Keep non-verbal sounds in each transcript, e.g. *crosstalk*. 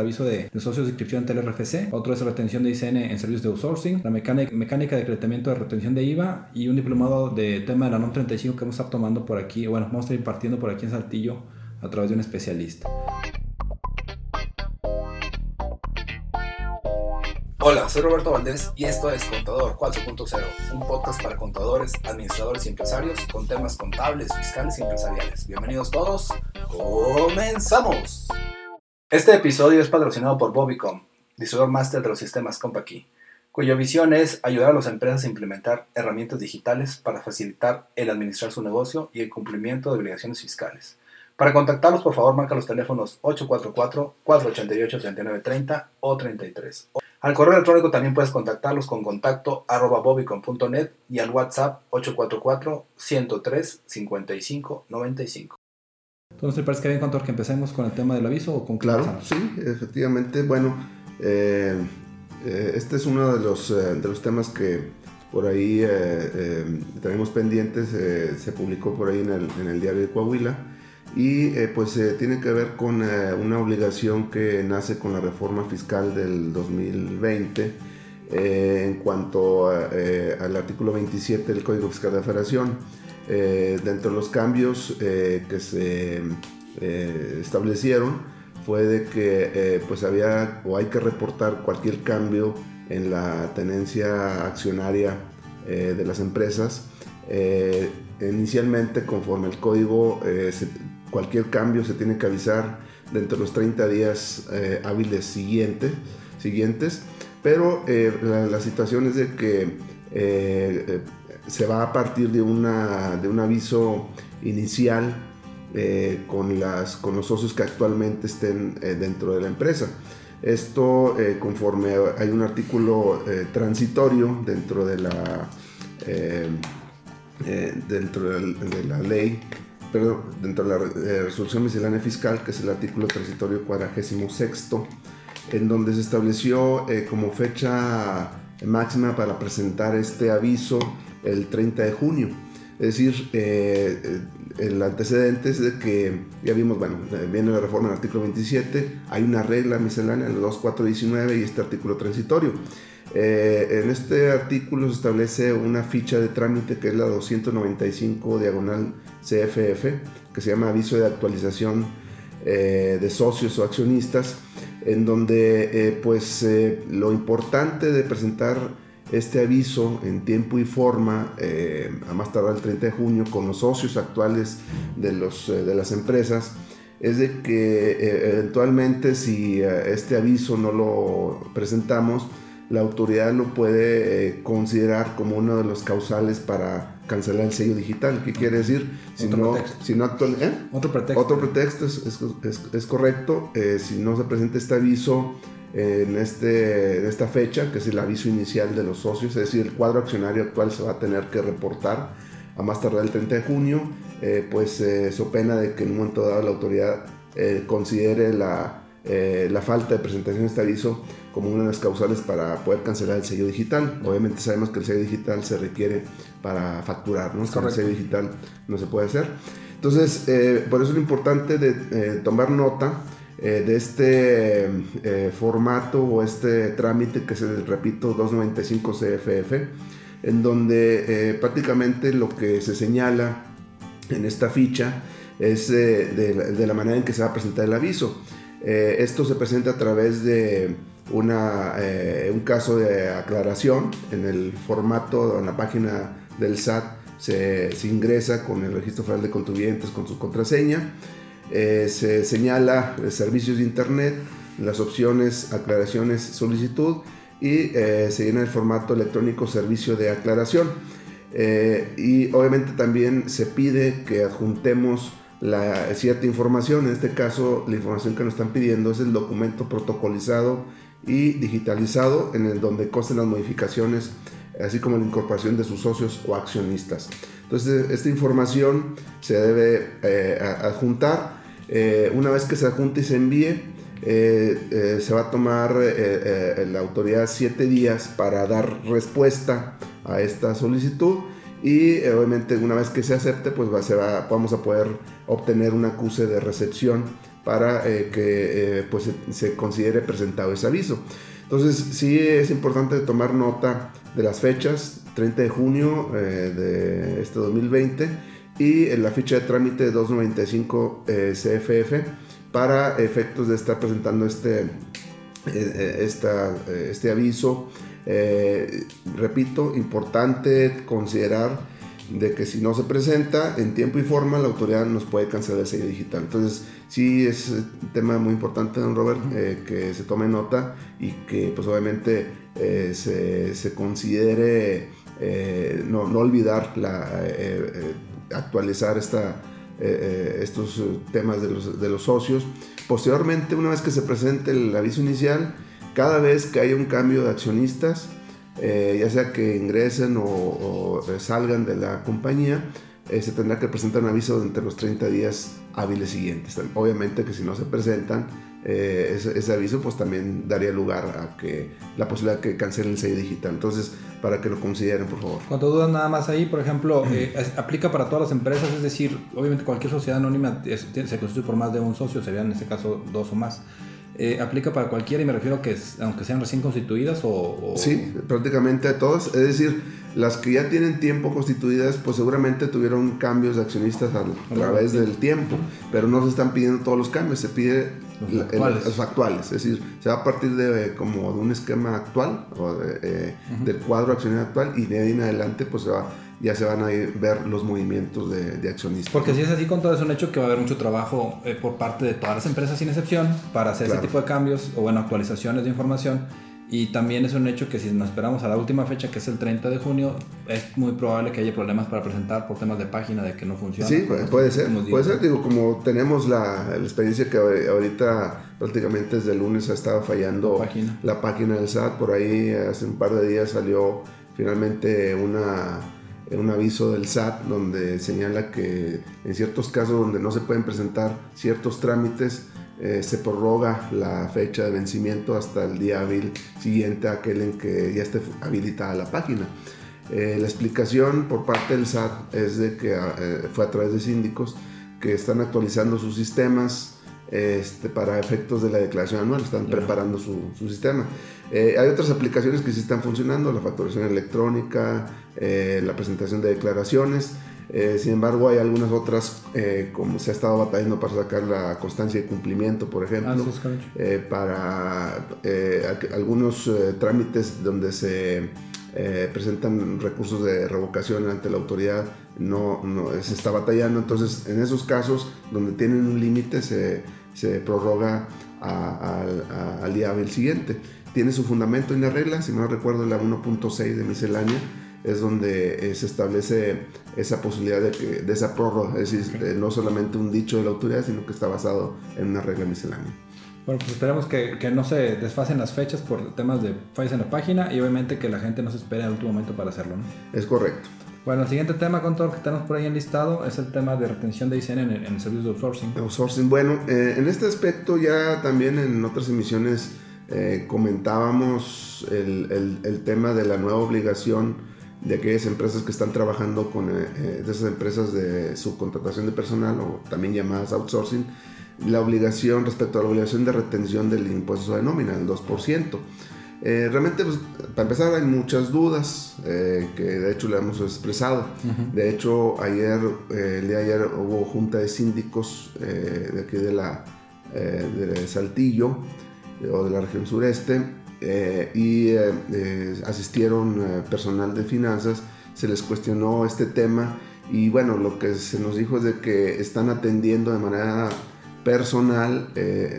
aviso de, socios de inscripción en TLRFC, otro es retención de ICN en servicios de outsourcing, la mecánica, mecánica de acreditamiento de retención de IVA y un diplomado de tema de la NOM 35 que vamos a estar tomando por aquí, bueno, vamos a estar impartiendo por aquí en Saltillo a través de un especialista. Hola, soy Roberto Valdés y esto es Contador 4.0, un podcast para contadores, administradores y empresarios con temas contables, fiscales y empresariales. Bienvenidos todos, comenzamos. Este episodio es patrocinado por Bobicom, diseñador máster de los sistemas CompaKey, cuya visión es ayudar a las empresas a implementar herramientas digitales para facilitar el administrar su negocio y el cumplimiento de obligaciones fiscales. Para contactarlos, por favor, marca los teléfonos 844-488-3930 o 33. Al correo electrónico también puedes contactarlos con contacto arroba bobicom.net y al WhatsApp 844-103-5595. Entonces, ¿te parece que bien, Contador, que empecemos con el tema del aviso o con Claro, sí, efectivamente. Bueno, eh, eh, este es uno de los, eh, de los temas que por ahí tenemos pendientes. se publicó por ahí en el, en el diario de Coahuila y pues tiene que ver con una obligación que nace con la reforma fiscal del 2020 en cuanto al artículo 27 del Código Fiscal de la Federación eh, dentro de los cambios eh, que se eh, establecieron fue de que pues había o hay que reportar cualquier cambio en la tenencia accionaria de las empresas. inicialmente, conforme el código, cualquier cambio se tiene que avisar dentro de los 30 días hábiles siguientes, siguientes pero la, situación es de que se va a partir de, una, de un aviso inicial eh, con, las, con los socios que actualmente estén eh, dentro de la empresa. Esto eh, conforme hay un artículo transitorio dentro de la, dentro de la, ley, dentro de la resolución miscelánea fiscal, que es el artículo transitorio cuadragésimo sexto, en donde se estableció como fecha máxima para presentar este aviso el 30 de junio. Es decir, eh, el antecedente es de que ya vimos, bueno, viene la reforma del artículo 27, hay una regla miscelánea, el 2419 y este artículo transitorio. Eh, en este artículo se establece una ficha de trámite que es la 295 diagonal CFF, que se llama aviso de actualización eh, de socios o accionistas, en donde pues lo importante de presentar este aviso en tiempo y forma, eh, a más tardar el 30 de junio, con los socios actuales de, los, eh, de las empresas, es de que eh, eventualmente si este aviso no lo presentamos, la autoridad lo puede considerar como uno de los causales para cancelar el sello digital. ¿Qué quiere decir? Si otro no, pretexto. Si no actual, Otro pretexto. Otro pretexto es, es, es correcto. si no se presenta este aviso, en, este, esta fecha, que es el aviso inicial de los socios, es decir, el cuadro accionario actual se va a tener que reportar a más tardar el 30 de junio, eh, pues eh, so pena de que en un momento dado la autoridad eh, considere la, eh, la, falta de presentación de este aviso como una de las causales para poder cancelar el sello digital. Obviamente sabemos que el sello digital se requiere para facturar, ¿no? el sello digital no se puede hacer. Entonces, por eso es importante de tomar nota eh, de este eh, formato o este trámite que es el, repito, 295 CFF, en donde eh, prácticamente lo que se señala en esta ficha es de, la, manera en que se va a presentar el aviso. esto se presenta a través de una, un caso de aclaración en el formato, en la página del SAT, se, se ingresa con el registro federal de contribuyentes con su contraseña eh, se señala servicios de internet, las opciones aclaraciones solicitud y eh, se llena el formato electrónico servicio de aclaración. Eh, y obviamente también se pide que adjuntemos la, cierta información, en este caso la información que nos están pidiendo es el documento protocolizado y digitalizado en el donde consten las modificaciones, así como la incorporación de sus socios o accionistas. Entonces esta información se debe adjuntar eh, una vez que se adjunte y se envíe, eh, eh, se va a tomar la autoridad siete días para dar respuesta a esta solicitud y obviamente una vez que se acepte pues se va, vamos a poder obtener un acuse de recepción para que pues, se, considere presentado ese aviso. Entonces sí es importante tomar nota de las fechas, 30 de junio de este 2020 y la ficha de trámite 295 CFF para efectos de estar presentando este, esta, este aviso eh, repito, importante considerar de que si no se presenta en tiempo y forma, la autoridad nos puede cancelar el sello digital. Entonces, sí es un tema muy importante, don Robert, eh, que se tome nota y que pues obviamente eh, se, considere no, olvidar la, actualizar esta, estos temas de los, de los socios. Posteriormente, una vez que se presente el aviso inicial, cada vez que haya un cambio de accionistas, eh, ya sea que ingresen o, salgan de la compañía, eh, se tendrá que presentar un aviso entre los 30 días hábiles siguientes. Obviamente que si no se presentan eh, ese, aviso, pues también daría lugar a que la posibilidad que cancelen el sello digital. Entonces, para que lo consideren, por favor. Cuando dudan nada más ahí, por ejemplo, *clears throat* aplica para todas las empresas, es decir, obviamente cualquier sociedad anónima se constituye por más de un socio, serían en este caso dos o más. Eh, ¿Aplica para cualquiera y me refiero a que aunque sean recién constituidas o, Sí, prácticamente a todas. Es decir, las que ya tienen tiempo constituidas, pues seguramente tuvieron cambios de accionistas a, través del tiempo, pero no se están pidiendo todos los cambios, se pide los actuales. Es decir, se va a partir de como de un esquema actual o eh, del cuadro accionario actual y de ahí en adelante pues se va ya se van a ver los movimientos de, accionistas. Porque si es así, con todo es un hecho que va a haber mucho trabajo eh, por parte de todas las empresas sin excepción para hacer ese tipo de cambios o bueno, actualizaciones de información. Y también es un hecho que si nos esperamos a la última fecha, que es el 30 de junio, es muy probable que haya problemas para presentar por temas de página, de que no funciona. Sí, puede ser. Puede ser, digo, como tenemos la, la, experiencia que ahorita prácticamente desde el lunes ha estado fallando la página. la página del SAT, por ahí hace un par de días salió finalmente una un aviso del SAT donde señala que en ciertos casos donde no se pueden presentar ciertos trámites, eh, se prorroga la fecha de vencimiento hasta el día hábil siguiente a aquel en que ya esté habilitada la página. Eh, la explicación por parte del SAT es de que eh, fue a través de síndicos que están actualizando sus sistemas este, para efectos de la declaración anual, están preparando su, su sistema. hay otras aplicaciones que sí están funcionando, la facturación electrónica, eh, la presentación de declaraciones. Eh, sin embargo, hay algunas otras, eh, como se ha estado batallando para sacar la constancia de cumplimiento, por ejemplo, ah, para algunos trámites donde se presentan recursos de revocación ante la autoridad, no, no, se está batallando. Entonces, en esos casos donde tienen un límite, se, se, prorroga al día hábil siguiente. Tiene su fundamento en la regla, si no recuerdo, la 1.6 de miscelánea es donde eh, se establece esa posibilidad de, que, de esa prórroga, es decir, eh, no solamente un dicho de la autoridad, sino que está basado en una regla miscelánea. Bueno, pues esperemos que, que, no se desfasen las fechas por temas de fallas en la página y obviamente que la gente no se espere al último momento para hacerlo. ¿no? Es correcto. Bueno, el siguiente tema con todo lo que tenemos por ahí enlistado es el tema de retención de ICN en, en servicios de outsourcing. Outsourcing, bueno, eh, en este aspecto ya también en otras emisiones comentábamos el, el, el, tema de la nueva obligación de aquellas empresas que están trabajando con eh, eh, esas empresas de subcontratación de personal o también llamadas outsourcing, la obligación respecto a la obligación de retención del impuesto de nómina, el 2%. Eh, realmente, pues, para empezar, hay muchas dudas que de hecho le hemos expresado. De hecho, ayer, el día de ayer hubo junta de síndicos de aquí de la de Saltillo o de la región sureste eh, y eh, eh, asistieron personal de finanzas, se les cuestionó este tema y bueno, lo que se nos dijo es de que están atendiendo de manera personal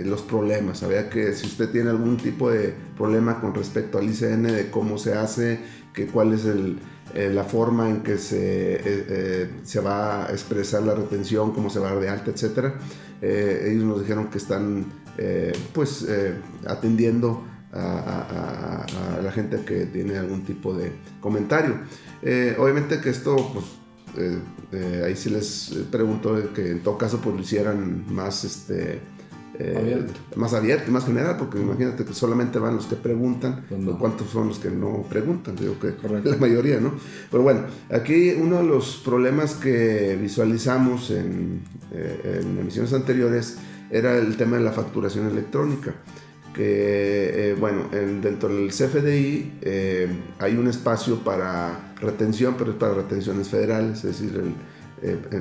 los problemas. Sabía que si usted tiene algún tipo de problema con respecto al ICN, de cómo se hace, que cuál es el, la forma en que se, se va a expresar la retención, cómo se va a dar de alta, etc. ellos nos dijeron que están pues atendiendo a, la gente que tiene algún tipo de comentario. Eh, obviamente que esto, pues, eh, eh, ahí sí les pregunto que en todo caso pues lo hicieran más, este, abierto. más abierto, más general, porque imagínate que solamente van los que preguntan, pues ¿cuántos son los que no preguntan? Digo que la mayoría, ¿no? Pero bueno, aquí uno de los problemas que visualizamos en, en emisiones anteriores era el tema de la facturación electrónica. Que, eh, bueno, dentro del CFDI eh, hay un espacio para retención, pero es para retenciones federales, es decir,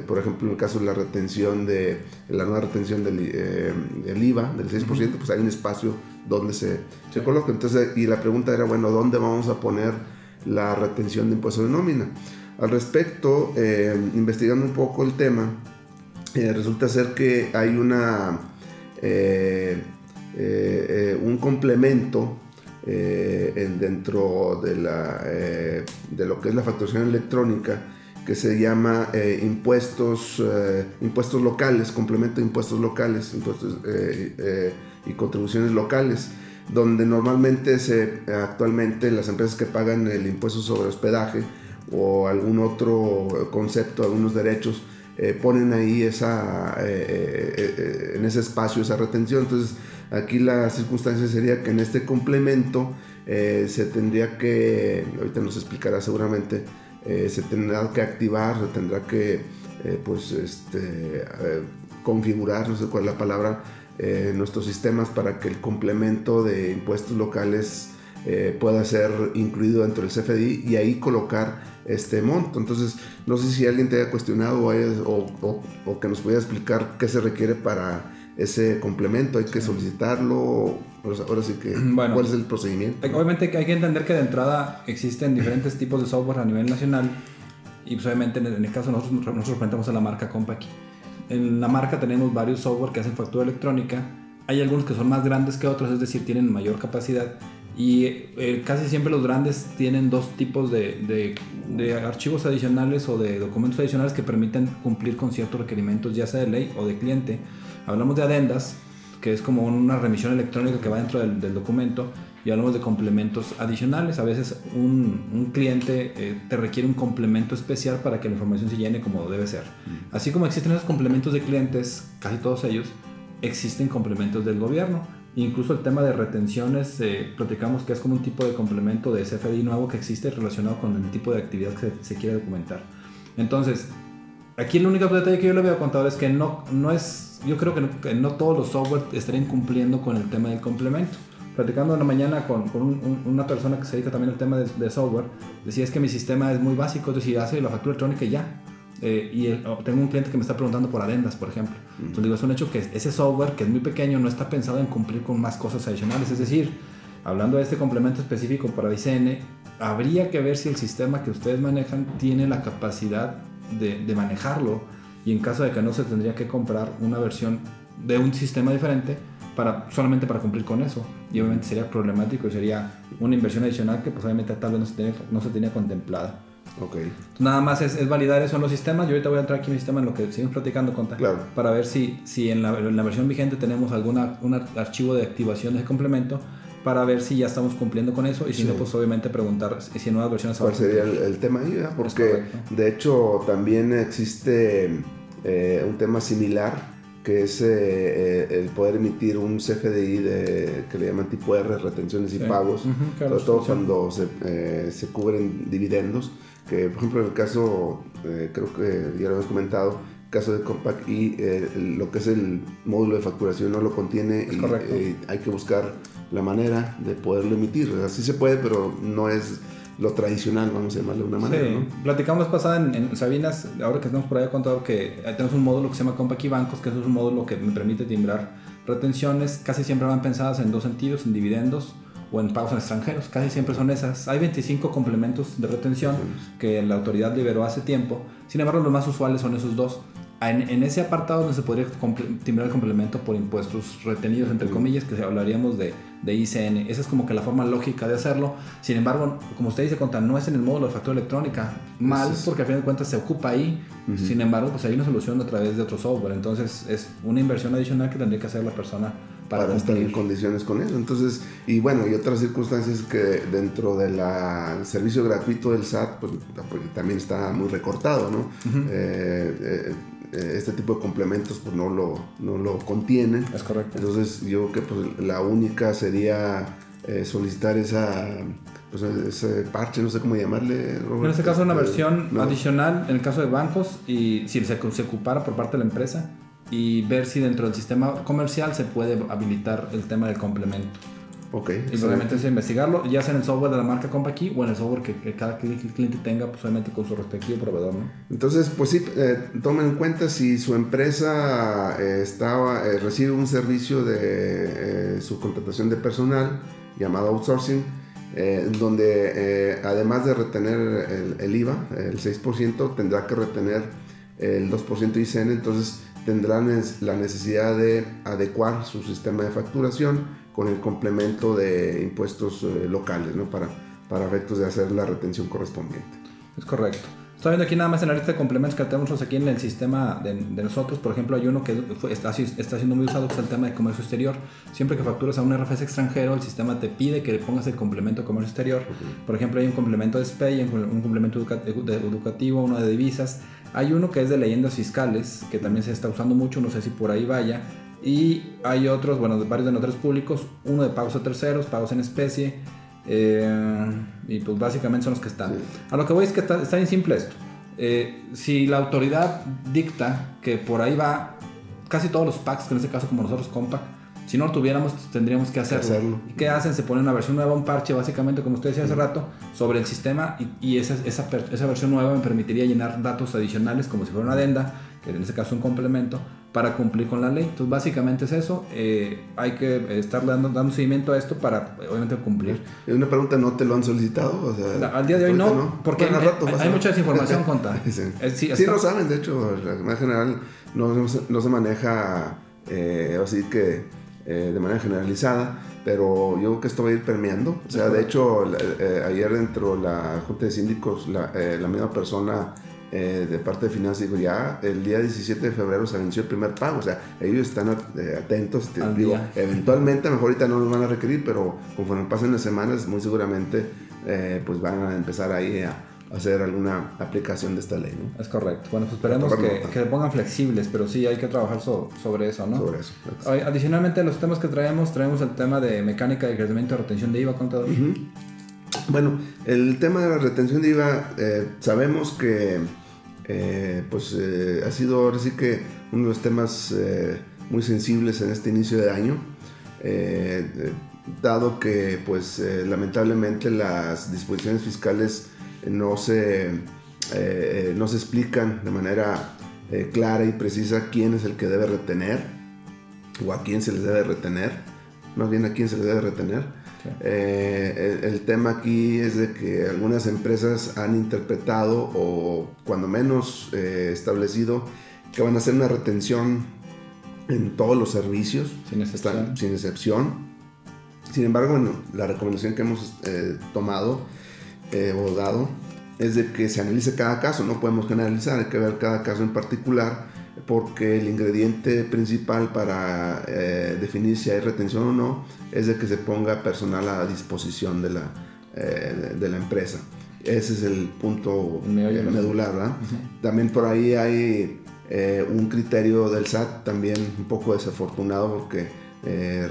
por ejemplo, en el caso de la retención de la nueva retención del, IVA del 6%, pues hay un espacio donde se, se coloca. Entonces, y la pregunta era, bueno, ¿dónde vamos a poner la retención de impuestos de nómina? Al respecto, eh, investigando un poco el tema, eh, resulta ser que hay una, eh, un complemento dentro de, la, de lo que es la facturación electrónica que se llama impuestos, impuestos locales, complemento de impuestos locales impuestos, y contribuciones locales donde normalmente se, actualmente las empresas que pagan el impuesto sobre hospedaje o algún otro concepto, algunos derechos, eh, ponen ahí esa, eh, eh, ese espacio esa retención. Entonces, aquí la circunstancia sería que en este complemento se tendría que, ahorita nos explicará seguramente, se tendrá que activar, se tendrá que pues, este, configurar, no sé cuál es la palabra, nuestros sistemas para que el complemento de impuestos locales pueda ser incluido dentro del CFDI y ahí colocar este monto. Entonces, no sé si alguien te haya cuestionado o, que nos pudiera explicar qué se requiere para ese complemento, hay que solicitarlo, ahora sí que, *clears throat* ¿cuál es el procedimiento? Obviamente hay que entender que de entrada existen diferentes *clears throat* tipos de software a nivel nacional y pues obviamente en el caso nosotros, nosotros representamos a la marca Compaq. En la marca tenemos varios software que hacen factura electrónica, hay algunos que son más grandes que otros, es decir, tienen mayor capacidad y eh, casi siempre los grandes tienen dos tipos de, de, archivos adicionales o de documentos adicionales que permiten cumplir con ciertos requerimientos, ya sea de ley o de cliente. Hablamos de adendas, que es como una remisión electrónica que va dentro del, del documento, y hablamos de complementos adicionales. A veces un, un cliente eh, te requiere un complemento especial para que la información se llene como debe ser. Mm. Así como existen esos complementos de clientes, casi todos ellos, existen complementos del gobierno Incluso el tema de retenciones, eh, platicamos que es como un tipo de complemento de CFDI nuevo que existe relacionado con el tipo de actividad que se, quiere documentar. Entonces, aquí el único detalle que yo le veo a contador es que no, no es, yo creo que no, todos los software estarían cumpliendo con el tema del complemento. Platicando en la mañana con, una persona que se dedica también al tema de, de, software, decía es que mi sistema es muy básico, es decir, hace la factura electrónica y ya eh, y tengo un cliente que me está preguntando por adendas, por ejemplo. Entonces digo, es un hecho que ese software, que es muy pequeño, no está pensado en cumplir con más cosas adicionales. Es decir, hablando de este complemento específico para ICN, habría que ver si el sistema que ustedes manejan tiene la capacidad de, de manejarlo y en caso de que no se tendría que comprar una versión de un sistema diferente para, solamente para cumplir con eso. Y obviamente sería problemático y sería una inversión adicional que pues obviamente tal vez no se tenía, no se tenía contemplada. Ok. Nada más es, validar eso en los sistemas. Yo ahorita voy a entrar aquí en mi sistema en lo que seguimos platicando con claro. para ver si, si en, la, en la versión vigente tenemos algún archivo de activación de complemento para ver si ya estamos cumpliendo con eso y si no, pues obviamente preguntar si en nuevas versiones... ¿Cuál sería el, tema ahí? Porque de hecho también existe eh, un tema similar que es eh, eh, el poder emitir un CFDI de, que le llaman tipo R, retenciones y pagos, sobre todo cuando se, se cubren dividendos que por ejemplo en el caso, eh, creo que ya lo hemos comentado, el caso de Compact y eh, lo que es el módulo de facturación no lo contiene y eh, hay que buscar la manera de poderlo emitir. Así se puede, pero no es lo tradicional, vamos a llamarlo de una manera. Sí. Platicamos pasada en, en, Sabinas, ahora que estamos por ahí contado que tenemos un módulo que se llama Compact y Bancos, que es un módulo que me permite timbrar retenciones, casi siempre van pensadas en dos sentidos, en dividendos o en pagos en extranjeros. Casi siempre son esas. Hay 25 complementos de retención que la autoridad liberó hace tiempo. Sin embargo, los más usuales son esos dos. En, ese apartado donde se podría timbrar el complemento por impuestos retenidos, entre comillas, que hablaríamos de, de, ICN. Esa es como que la forma lógica de hacerlo. Sin embargo, como usted dice, cuenta, no es en el módulo de factura electrónica. Mal, porque al final de cuentas se ocupa ahí. Sin embargo, pues hay una solución a través de otro software. Entonces, es una inversión adicional que tendría que hacer la persona para, estar en condiciones con eso. Entonces, y bueno, y otras circunstancias que dentro del servicio gratuito del SAT, pues también está muy recortado, ¿no? Eh, eh, este tipo de complementos pues no lo, no lo contienen. Es correcto. Entonces, yo creo que pues, la única sería eh, solicitar esa pues, ese parche, no sé cómo llamarle. en este caso, una versión adicional en el caso de bancos y si se, se ocupara por parte de la empresa y ver si dentro del sistema comercial se puede habilitar el tema del complemento. Ok. Y obviamente es investigarlo, ya sea en el software de la marca CompaKey o en el software que, que cada cli- cliente tenga, pues obviamente con su respectivo proveedor, ¿no? Entonces, pues sí, eh, tomen en cuenta si su empresa eh, está, eh, recibe un servicio de eh, subcontratación de personal llamado outsourcing, eh, donde eh, además de retener el, el IVA, el 6%, tendrá que retener el 2% ICN, entonces tendrán la necesidad de adecuar su sistema de facturación con el complemento de impuestos eh, locales, ¿no? Para, para efectos de hacer la retención correspondiente. Es correcto. Estoy viendo aquí nada más en la lista de complementos que tenemos aquí en el sistema de, de nosotros. Por ejemplo, hay uno que fue- está, está siendo muy usado, que es el tema de comercio exterior. Siempre que facturas a un RFS extranjero, el sistema te pide que le pongas el complemento de comercio exterior. Por ejemplo, hay un complemento de SPEI, un un complemento educa- educativo, uno de divisas. Hay uno que es de leyendas fiscales, que también se está usando mucho, no sé si por ahí vaya. Y hay otros, bueno, varios de notarios públicos, uno de pagos a terceros, pagos en especie. eh, y pues básicamente son los que están. A lo que voy es que está, está bien simple esto. Eh, si la autoridad dicta que por ahí va casi todos los packs, que en este caso como nosotros Compact, si no lo tuviéramos tendríamos que hacerlo. hacerlo. ¿Y ¿Qué hacen? Se pone una versión nueva, un parche básicamente, como usted decía hace rato, sobre el sistema y, y esa, esa, esa versión nueva me permitiría llenar datos adicionales como si fuera una adenda, que en este caso es un complemento, para cumplir con la ley. Entonces básicamente es eso. Eh, hay que estar dando, dando seguimiento a esto para obviamente cumplir. Es una pregunta, ¿no te lo han solicitado? O sea, Al día de hoy no, ahorita porque Bueno, hay- rato hay a- mucha desinformación, *laughs* conta. sí, Eh, sí, Sí lo saben, de hecho, la manera general no, no se- no se maneja eh, así que eh, de manera generalizada, pero yo creo que esto va a ir permeando. O sea, de hecho, la- eh, ayer dentro de la Junta de Síndicos, la, eh, la misma persona eh, de parte de finanzas dijo, ya el día 17 de febrero se venció el primer pago, o sea, ellos están eh, atentos, te digo, día. eventualmente, a lo mejor ahorita no los van a requerir, pero conforme pasen las semanas, muy seguramente eh, pues van a empezar ahí a hacer alguna aplicación de esta ley, ¿no? Es correcto. Bueno, pues esperemos que, que le pongan flexibles, pero sí hay que trabajar so- sobre eso, ¿no? Sobre eso. Hoy, adicionalmente, los temas que traemos, traemos el tema de mecánica de crecimiento y retención de IVA, contador. Bueno, el tema de la retención de IVA, eh, sabemos que eh, pues, eh, ha sido ahora sí que uno de los temas eh, muy sensibles en este inicio de año, dado que pues, lamentablemente las disposiciones fiscales no se, no se explican de manera clara y precisa quién es el que debe retener o a quién se les debe retener, más bien a quién se les debe retener. Eh, el, el tema aquí es de que algunas empresas han interpretado o cuando menos eh, establecido que van a hacer una retención en todos los servicios, Sin excepción. Están- sin excepción. Sin embargo, bueno, la recomendación que hemos eh, tomado o dado es de que se analice cada caso, no podemos generalizar, hay que ver cada caso en particular porque el ingrediente principal para eh, definir si hay retención o no es de que se ponga personal a disposición de la, eh, de la empresa. Ese es el punto eh, medular, ¿verdad? También por ahí hay eh, un criterio del SAT también un poco desafortunado porque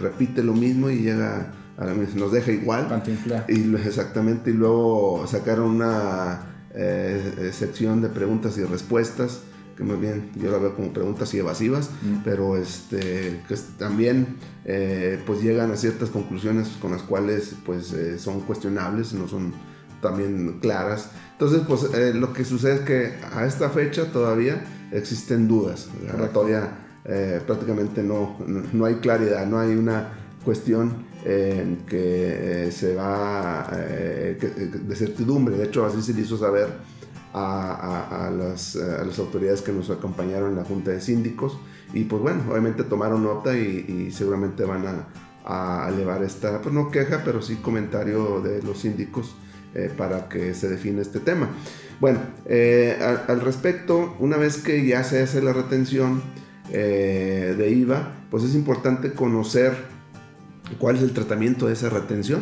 repite lo mismo y llega a la, nos deja igual. Y exactamente, y luego sacaron una sección de preguntas y respuestas, que más bien yo la veo como preguntas y evasivas, Mm. pero este, que también eh, pues llegan a ciertas conclusiones con las cuales pues eh, son cuestionables, no son también claras. Entonces pues eh, lo que sucede es que a esta fecha todavía existen dudas. Correcto. todavía eh, prácticamente no, no, hay claridad, no hay una cuestión eh, que eh, se va eh, que- que- de certidumbre. De hecho, así se le hizo saber a, a- a las, a las autoridades que nos acompañaron en la Junta de Síndicos. Y pues bueno, obviamente tomaron nota y, y seguramente van a, elevar esta, pues no queja, pero sí comentario de los síndicos eh, para que se define este tema. Bueno, eh, al, al respecto, una vez que ya se hace la retención eh, de IVA, pues es importante conocer cuál es el tratamiento de esa retención.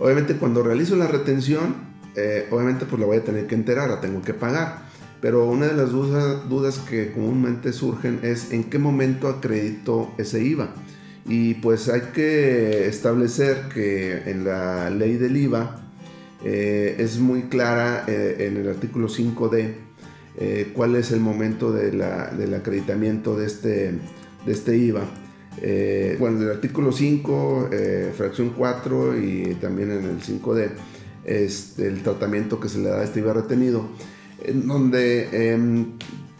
Obviamente cuando realizo la retención, eh, obviamente pues la voy a tener que enterar, la tengo que pagar. Pero una de las dudas, dudas que comúnmente surgen es en qué momento acredito ese IVA. Y pues hay que establecer que en la ley del IVA eh, es muy clara eh, en el artículo 5D eh, cuál es el momento de del acreditamiento de este, de este IVA. Bueno, del artículo 5, eh, fracción 4 y también en el 5D, este, el tratamiento que se le da a este IVA retenido, en donde em,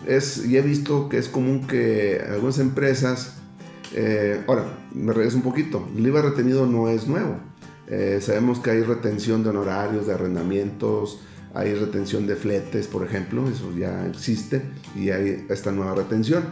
es, he visto que es común que algunas empresas, ahora, me regreso un poquito, el IVA retenido no es nuevo. sabemos que hay retención de honorarios, de arrendamientos, hay retención de fletes, por ejemplo, eso ya existe y hay esta nueva retención.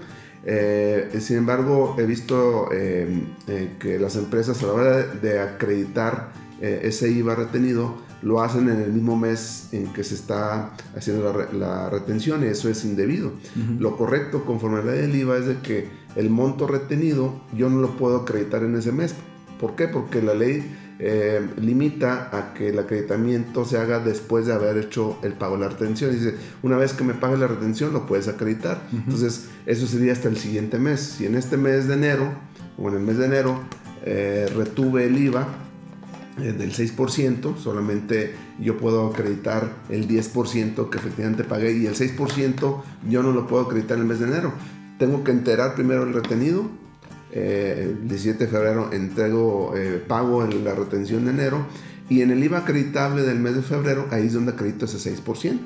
Eh, sin embargo, he visto eh, eh, que las empresas a la hora de, acreditar ese IVA retenido lo hacen en el mismo mes en que se está haciendo la, retención y eso es indebido. Lo correcto conforme a la ley del IVA es de que el monto retenido yo no lo puedo acreditar en ese mes. ¿Por qué? Porque la ley eh, limita a que el acreditamiento se haga después de haber hecho el pago de la retención. Dice, una vez que me pague la retención lo puedes acreditar. Entonces, eso sería hasta el siguiente mes. Si en este mes de enero, o en el mes de enero, eh, retuve el IVA eh, del 6%, solamente yo puedo acreditar el 10% que efectivamente pagué y el 6% yo no lo puedo acreditar en el mes de enero. Tengo que enterar primero el retenido eh, el 17 de febrero entrego, eh, pago en la retención de enero y en el IVA acreditable del mes de febrero, ahí es donde acredito ese 6%.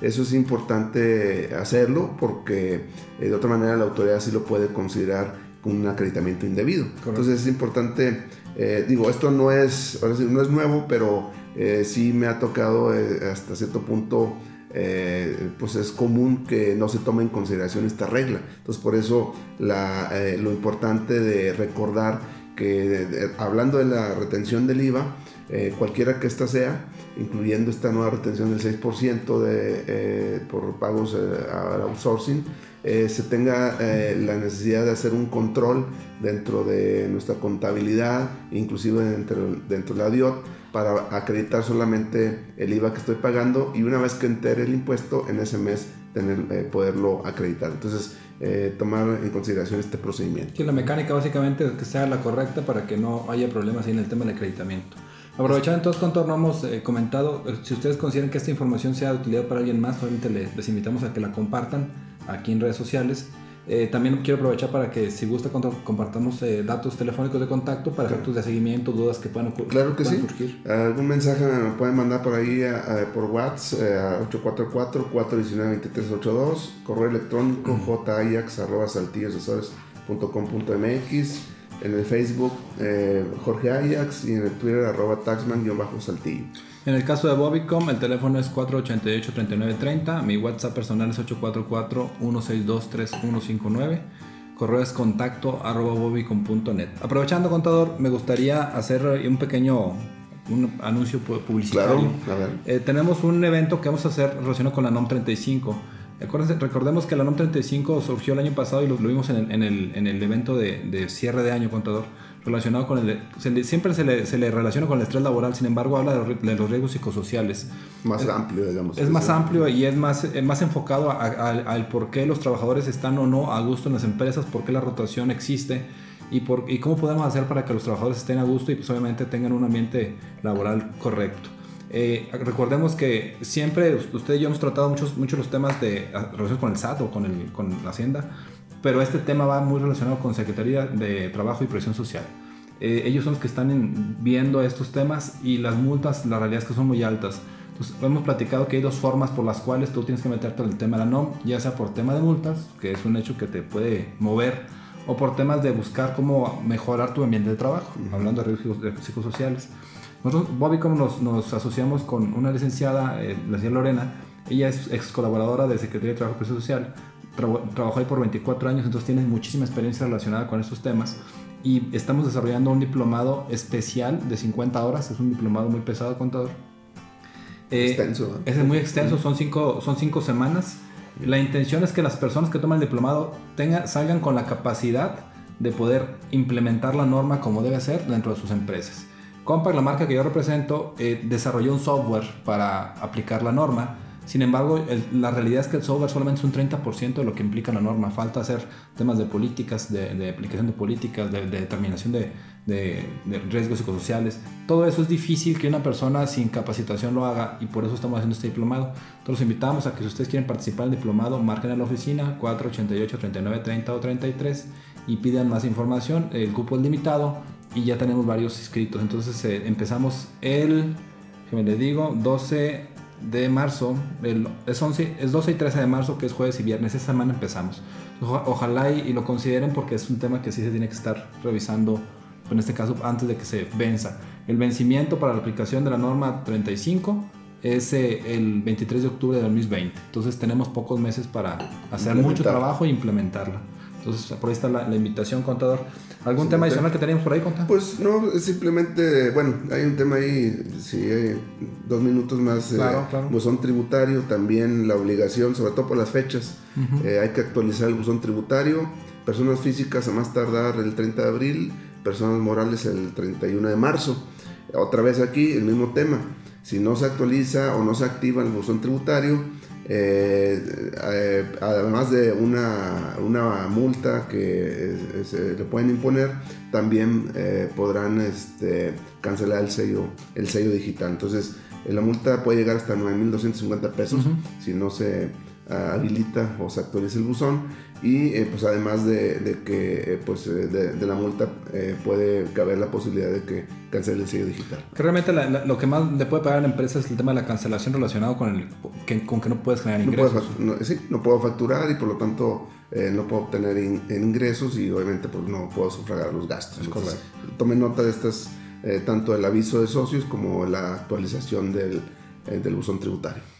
Eso es importante hacerlo porque eh, de otra manera la autoridad sí lo puede considerar un acreditamiento indebido. Entonces es importante, digo, esto no es, no es nuevo, pero sí me ha tocado hasta cierto punto eh, pues es común que no se tome en consideración esta regla. Entonces por eso eh, lo importante de recordar que hablando de la retención del IVA, eh, cualquiera que ésta sea, incluyendo esta nueva retención del 6% de, por pagos al outsourcing, se tenga la necesidad de hacer un control dentro de nuestra contabilidad, inclusive dentro, dentro de la DIOT, para acreditar solamente el IVA que estoy pagando y una vez que entere el impuesto en ese mes tener, eh, poderlo acreditar. Entonces, eh, tomar en consideración este procedimiento. Sí, la mecánica básicamente que sea la correcta para que no haya problemas en el tema del acreditamiento. Aprovechando entonces cuanto no hemos eh, comentado, si ustedes consideran que esta información sea de utilidad para alguien más, obviamente les invitamos a que la compartan aquí en redes sociales eh, también quiero aprovechar para que si gusta compartamos eh, datos telefónicos de contacto para efectos de seguimiento, dudas que puedan ocurrir. Claro que sí. Algún mensaje me pueden mandar por ahí por WhatsApp eh, a 844-419-2382, correo electrónico mm. jayax.saltillosasores.com.mx, en el Facebook Jorge Ajax y en el Twitter arroba taxman-saltillo. En el caso de Bobicom, el teléfono es 488-3930. Mi WhatsApp personal es 844-162-3159. Correo es contacto arroba bobicom.net. Aprovechando, contador, me gustaría hacer un pequeño un anuncio publicitario. Claro, a ver. Eh, tenemos un evento que vamos a hacer relacionado con la NOM 35. Recordemos que la NOM 35 surgió el año pasado y lo, vimos en el, en el, evento de, de cierre de año, contador relacionado con el... siempre se le, se le, relaciona con el estrés laboral, sin embargo habla de, los riesgos psicosociales. Más amplio, digamos. Es más amplio y es más, eh, más enfocado al por qué los trabajadores están o no a gusto en las empresas, por qué la rotación existe y, por, y cómo podemos hacer para que los trabajadores estén a gusto y pues obviamente tengan un ambiente laboral correcto. Eh, recordemos que siempre usted y yo hemos tratado muchos, muchos los temas de relación con el SAT o con, el, con la Hacienda pero este tema va muy relacionado con Secretaría de Trabajo y Presión Social. Eh, ellos son los que están viendo estos temas y las multas, la realidad es que son muy altas. Entonces, hemos platicado que hay dos formas por las cuales tú tienes que meterte en el tema de la NOM, ya sea por tema de multas, que es un hecho que te puede mover, o por temas de buscar cómo mejorar tu ambiente de trabajo, hablando de riesgos psicosociales. Nosotros, Bobicom, nos, nos asociamos con una licenciada, eh, la señora Lorena, ella es ex colaboradora de Secretaría de Trabajo y Presión Social, trabajó ahí por 24 años, entonces tiene muchísima experiencia relacionada con estos temas. Y estamos desarrollando un diplomado especial de 50 horas, es un diplomado muy pesado, contador. Eh, extenso. Es muy extenso, son cinco, son cinco semanas. La intención es que las personas que toman el diplomado tengan, salgan con la capacidad de poder implementar la norma como debe ser dentro de sus empresas. Compaq, la marca que yo represento, eh, desarrolló un software para aplicar la norma Sin embargo, la realidad es que el software solamente es un 30% de lo que implica la norma. Falta hacer temas de políticas, de, aplicación de políticas, de, determinación de, de, riesgos psicosociales. Todo eso es difícil que una persona sin capacitación lo haga y por eso estamos haciendo este diplomado. Entonces los invitamos a que si ustedes quieren participar en el diplomado, marquen a la oficina 488 39 30 o 33 y pidan más información. El cupo es limitado y ya tenemos varios inscritos. Entonces eh, empezamos el, que me le digo, 12 de marzo, es, 11, es 12 y 13 de marzo, que es jueves y viernes, esta semana empezamos. ojalá y, lo consideren porque es un tema que sí se tiene que estar revisando, en este caso antes de que se venza. El vencimiento para la aplicación de la norma 35 es eh, el 23 de octubre de 2020, entonces tenemos pocos meses para hacer mucho trabajo e implementarla. Entonces, por ahí está la, invitación, contador. ¿Algún tema adicional que tenemos por ahí, contador? Pues no, simplemente, bueno, hay un tema ahí, si hay dos minutos más. Claro, eh, Buzón tributario, también la obligación, sobre todo por las fechas, eh, hay que actualizar el buzón tributario. Personas físicas a más tardar el 30 de abril, personas morales el 31 de marzo. Otra vez aquí, el mismo tema. Si no se actualiza o no se activa el buzón tributario, eh, eh, además de una, una multa que se le pueden imponer, también eh, podrán este, cancelar el sello, el sello digital. Entonces, la multa puede llegar hasta 9.250 pesos si no se habilita o se actualiza el buzón y eh, pues además de, que eh, pues eh, de, la multa puede caber la posibilidad de que cancele el sello digital. Que realmente lo que más le puede pagar a la empresa es el tema de la cancelación relacionado con el que, con que no puedes generar ingresos. No sí, no puedo facturar y por lo tanto no puedo obtener ingresos y obviamente pues no puedo sufragar los gastos. Entonces, tome nota de estas, tanto el aviso de socios como la actualización del, del buzón tributario.